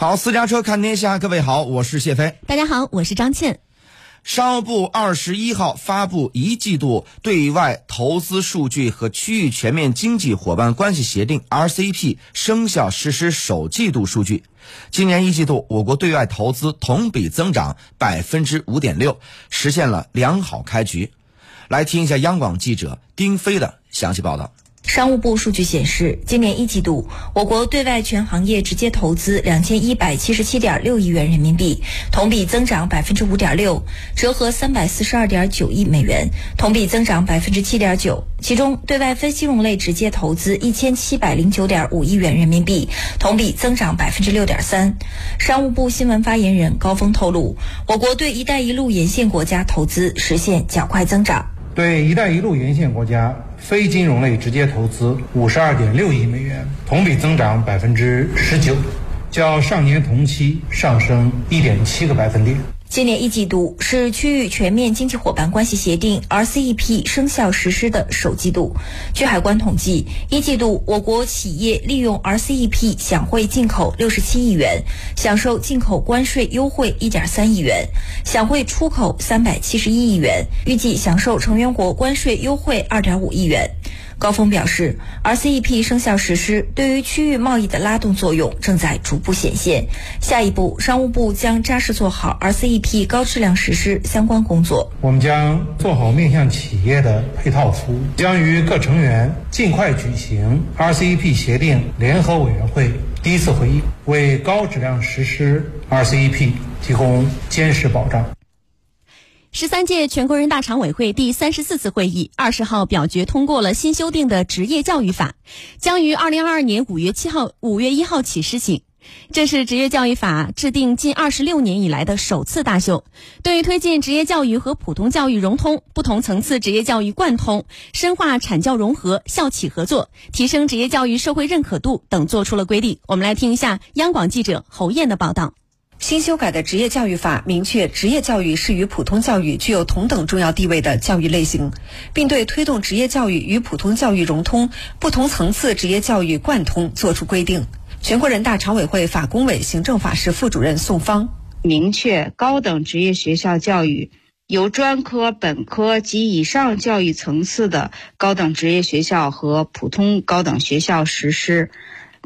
好，私家车看天下，各位好，我是谢飞。大家好，我是张倩。商务部二十一号发布一季度对外投资数据和区域全面经济伙伴关系协定 （RCEP） 生效实施首季度数据。今年一季度，我国对外投资同比增长百分之五点六，实现了良好开局。来听一下央广记者丁飞的详细报道。商务部数据显示，今年一季度，我国对外全行业直接投资两千一百七十七点六亿元人民币，同比增长百分之五点六，折合三百四十二点九亿美元，同比增长百分之七点九。其中，对外非金融类直接投资一千七百零九点五亿元人民币，同比增长百分之六点三。商务部新闻发言人高峰透露，我国对“一带一路”沿线国家投资实现较快增长。对“一带一路”沿线国家。非金融类直接投资五十二点六亿美元，同比增长百分之十九，较上年同期上升一点七个百分点。今年一季度是区域全面经济伙伴关系协定 （RCEP） 生效实施的首季度。据海关统计，一季度我国企业利用 RCEP 享汇进口六十七亿元，享受进口关税优惠一点三亿元，享汇出口三百七十一亿元，预计享受成员国关税优惠二点五亿元。高峰表示，RCEP 生效实施对于区域贸易的拉动作用正在逐步显现。下一步，商务部将扎实做好 RCEP 高质量实施相关工作。我们将做好面向企业的配套服务，将与各成员尽快举行 RCEP 协定联合委员会第一次会议，为高质量实施 RCEP 提供坚实保障。十三届全国人大常委会第三十四次会议二十号表决通过了新修订的职业教育法，将于二零二二年五月七号、五月一号起施行。这是职业教育法制定近二十六年以来的首次大修，对于推进职业教育和普通教育融通、不同层次职业教育贯通、深化产教融合、校企合作、提升职业教育社会认可度等作出了规定。我们来听一下央广记者侯艳的报道。新修改的职业教育法明确，职业教育是与普通教育具有同等重要地位的教育类型，并对推动职业教育与普通教育融通、不同层次职业教育贯通作出规定。全国人大常委会法工委行政法室副主任宋芳明确，高等职业学校教育由专科、本科及以上教育层次的高等职业学校和普通高等学校实施。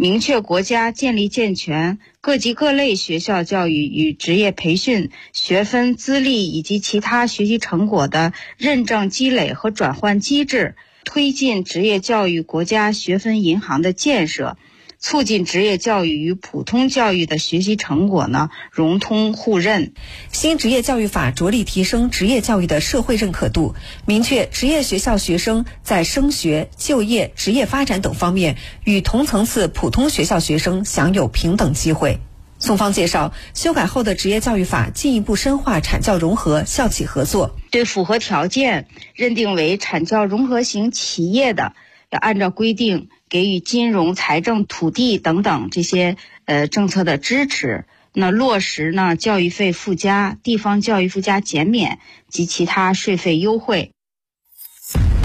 明确国家建立健全各级各类学校教育与职业培训学分、资历以及其他学习成果的认证积累和转换机制，推进职业教育国家学分银行的建设。促进职业教育与普通教育的学习成果呢融通互认。新职业教育法着力提升职业教育的社会认可度，明确职业学校学生在升学、就业、职业发展等方面与同层次普通学校学生享有平等机会。宋芳介绍，修改后的职业教育法进一步深化产教融合、校企合作，对符合条件认定为产教融合型企业的，要按照规定。给予金融、财政、土地等等这些呃政策的支持，那落实呢教育费附加、地方教育附加减免及其他税费优惠。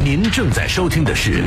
您正在收听的是